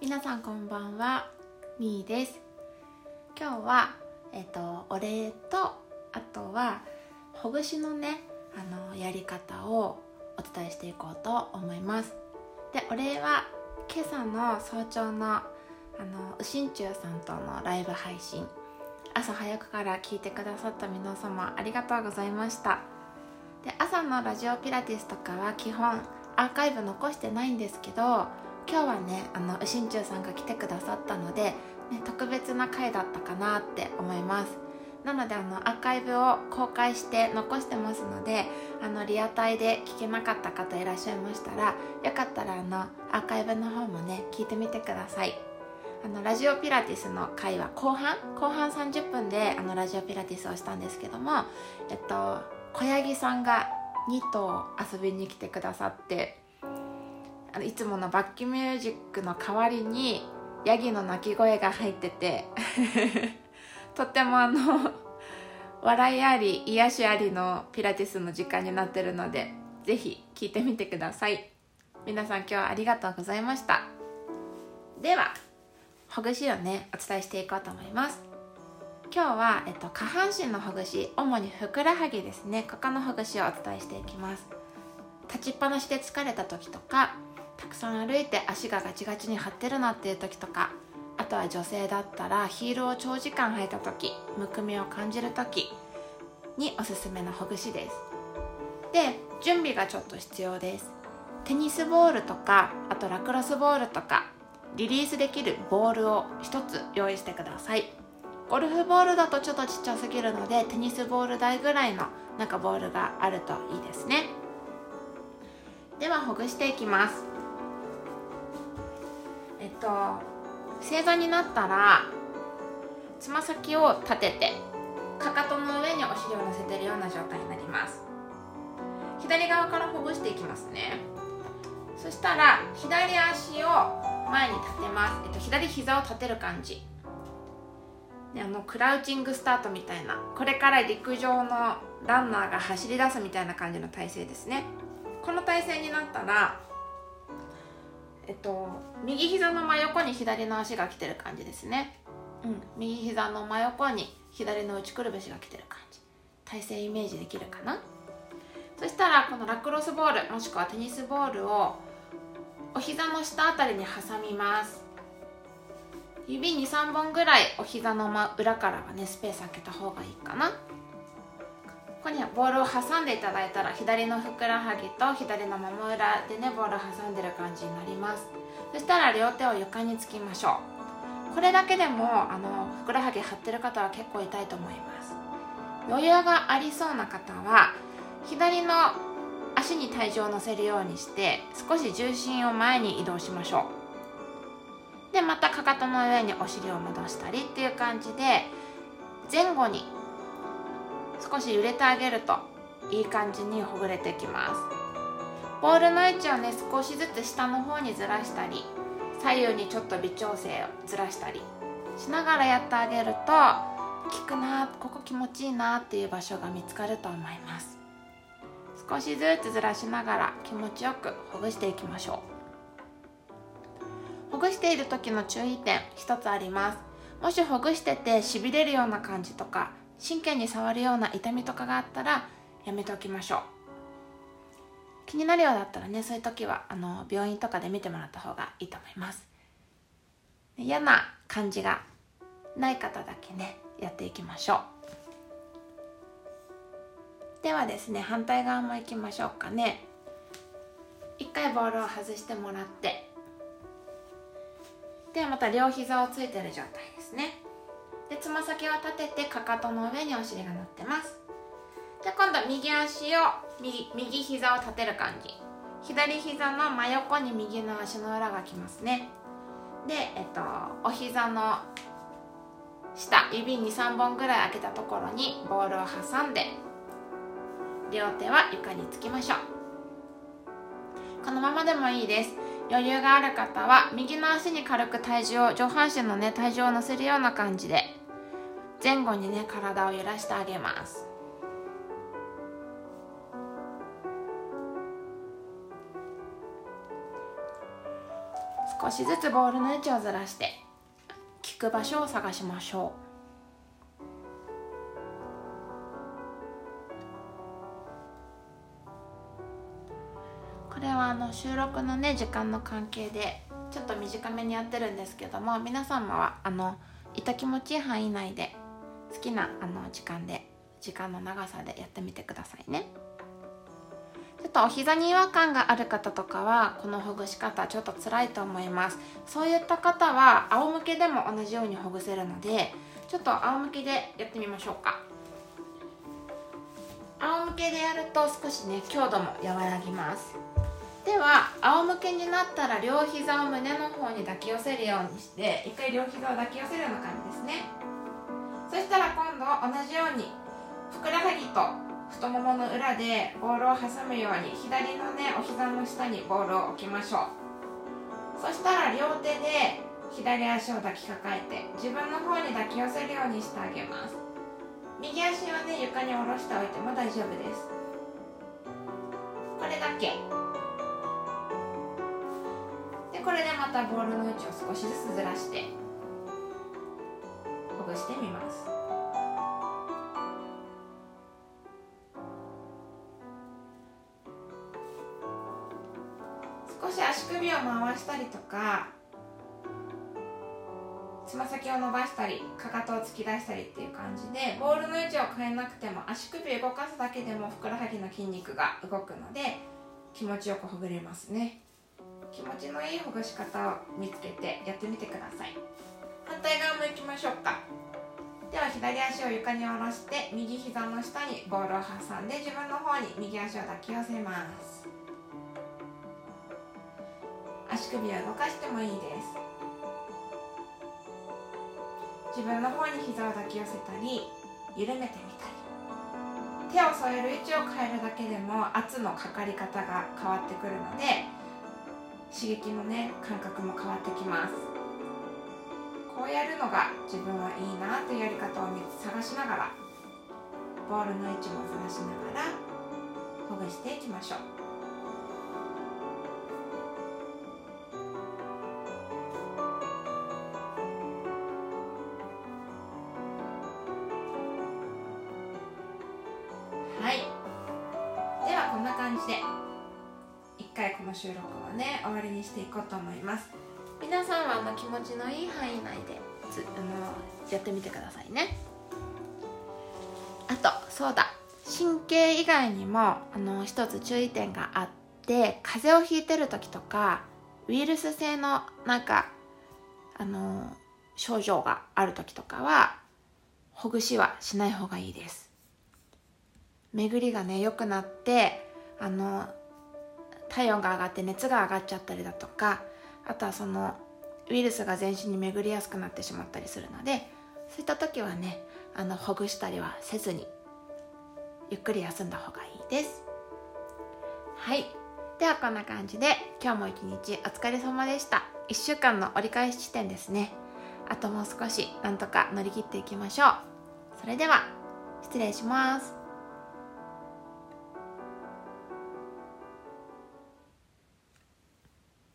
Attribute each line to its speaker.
Speaker 1: 皆さんこんばんはみーです。今日はえっ、とお礼とあとはほぐしのねあのやり方をお伝えしていこうと思います。でお礼は今朝の早朝のあのうしんちゅうさんとのライブ配信朝早くから聞いてくださった皆様ありがとうございました。で朝のラジオピラティスとかは基本アーカイブ残してないんですけど今日はねあのうしんちゅうさんが来てくださったので、ね、特別な回だったかなって思います。なのであのアーカイブを公開して残してますのであのリアタイで聞けなかった方いらっしゃいましたらよかったらあのアーカイブの方もね聞いてみてください。あのラジオピラティスの回は後半？後半30分であのラジオピラティスをしたんですけどもえっと小ヤギさんが2頭遊びに来てくださってあのいつものバッキミュージックの代わりにヤギの鳴き声が入ってて とってもあの 笑いあり癒しありのピラティスの時間になってるのでぜひ聞いてみてください。皆さん今日はありがとうございました。ではほぐしをねお伝えしていこうと思います。今日は、えっと、下半身のほぐし主にふくらはぎですね。ここのほぐしをお伝えしていきます。立ちっぱなしで疲れた時とかたくさん歩いて足がガチガチに張ってるなっていう時とかあとは女性だったらヒールを長時間履いた時むくみを感じる時におすすめのほぐしです。で準備がちょっと必要です。テニスボールとかあとラクロスボールとかリリースできるボールを1つ用意してください。ゴルフボールだとちょっとちっちゃすぎるのでテニスボール台ぐらいのなんかボールがあるといいですね。ではほぐしていきます。えっと正座になったらつま先を立ててかかとの上にお尻を乗せてるような状態になります。左側からほぐしていきますね。そしたら左足を前に立てます、えっと、左膝を立てる感じ。あのクラウチングスタートみたいなこれから陸上のランナーが走り出すみたいな感じの体勢ですね。この体勢になったらえっと右膝の真横に左の足が来てる感じですね。うん。右膝の真横に左の内くるぶしが来てる感じ。体勢イメージできるかな？そしたらこのラクロスボールもしくはテニスボールをお膝の下あたりに挟みます。指23本ぐらいお膝の裏からはねスペース空けた方がいいかなここにボールを挟んでいただいたら左のふくらはぎと左のもも裏でねボールを挟んでる感じになります。そしたら両手を床につきましょう。これだけでもあのふくらはぎ張ってる方は結構痛いと思います。余裕がありそうな方は左の足に体重を乗せるようにして少し重心を前に移動しましょう。でまたかかとの上にお尻を戻したりっていう感じで前後に少し揺れてあげるといい感じにほぐれてきます。ボールの位置をね少しずつ下の方にずらしたり左右にちょっと微調整をずらしたりしながらやってあげると効くなここ気持ちいいなっていう場所が見つかると思います。少しずつずらしながら気持ちよくほぐしていきましょう。ほぐしている時の注意点一つあります。もしほぐしててしびれるような感じとか神経に触るような痛みとかがあったらやめておきましょう。気になるようだったらねそういう時はあの病院とかで見てもらった方がいいと思います。嫌な感じがない方だけねやっていきましょう。ではですね反対側も行きましょうかね。一回ボールを外してもらってではまた両膝をついてる状態ですね。でつま先を立ててかかとの上にお尻が乗ってます。で今度右足を右右膝を立てる感じ。左膝の真横に右の足の裏がきますね。で、えっと、お膝の下指23本ぐらい開けたところにボールを挟んで両手は床につきましょう。このままでもいいです。余裕がある方は右の足に軽く体重を上半身のね体重を乗せるような感じで前後にね体を揺らしてあげます。少しずつボールの位置をずらして効く場所を探しましょう。これはあの収録のね時間の関係でちょっと短めにやってるんですけども皆様はあの痛気持ちいい範囲内で好きなあの時間で時間の長さでやってみてくださいね。ちょっとお膝に違和感がある方とかはこのほぐし方ちょっと辛いと思います。そういった方は仰向けでも同じようにほぐせるのでちょっと仰向けでやってみましょうか。仰向けでやると少しね強度も和らぎます。では仰向けになったら両膝を胸の方に抱き寄せるようにして一回両膝を抱き寄せるような感じですね。そしたら今度同じようにふくらはぎと太ももの裏でボールを挟むように左のねお膝の下にボールを置きましょう。そしたら両手で左足を抱きかかえて自分の方に抱き寄せるようにしてあげます。右足はね床に下ろしておいても大丈夫です。これだけ。でこれでまたボールの位置を少しずつずらして。ほぐしてみます。少し足首を回したりとかつま先を伸ばしたりかかとを突き出したりっていう感じでボールの位置を変えなくても足首動かすだけでもふくらはぎの筋肉が動くので気持ちよくほぐれますね。気持ちのいいほぐし方を見つけてやってみてください。反対側も行きましょうか。は左足を床に下ろして右膝の下にボールを挟んで自分の方に右足を抱き寄せます。足首を動かしてもいいです。自分の方に膝を抱き寄せたり緩めてみたり。手を添える位置を変えるだけでも圧のかかり方が変わってくるので刺激のね感覚も変わってきます。こうやるのが自分はいいなというやり方を探しながらボールの位置もずらしながらほぐしていきましょう。はい。ではこんな感じで一回この収録をね終わりにしていこうと思います。皆さんはあの気持ちのいい範囲内でつあのやってみてくださいね。あとそうだ。神経以外にもあの一つ注意点があって風邪をひいてる時とかウイルス性のなんかあの症状がある時とかはほぐしはしない方がいいです。巡りがね良くなってあの体温が上がって熱が上がっちゃったりだとかあとはそのウイルスが全身に巡りやすくなってしまったりするのでそういった時はねあのほぐしたりはせずにゆっくり休んだ方がいいです。はい。ではこんな感じで今日も一日お疲れ様でした。1週間の折り返し地点ですね。あともう少しなんとか乗り切っていきましょう。それでは失礼します。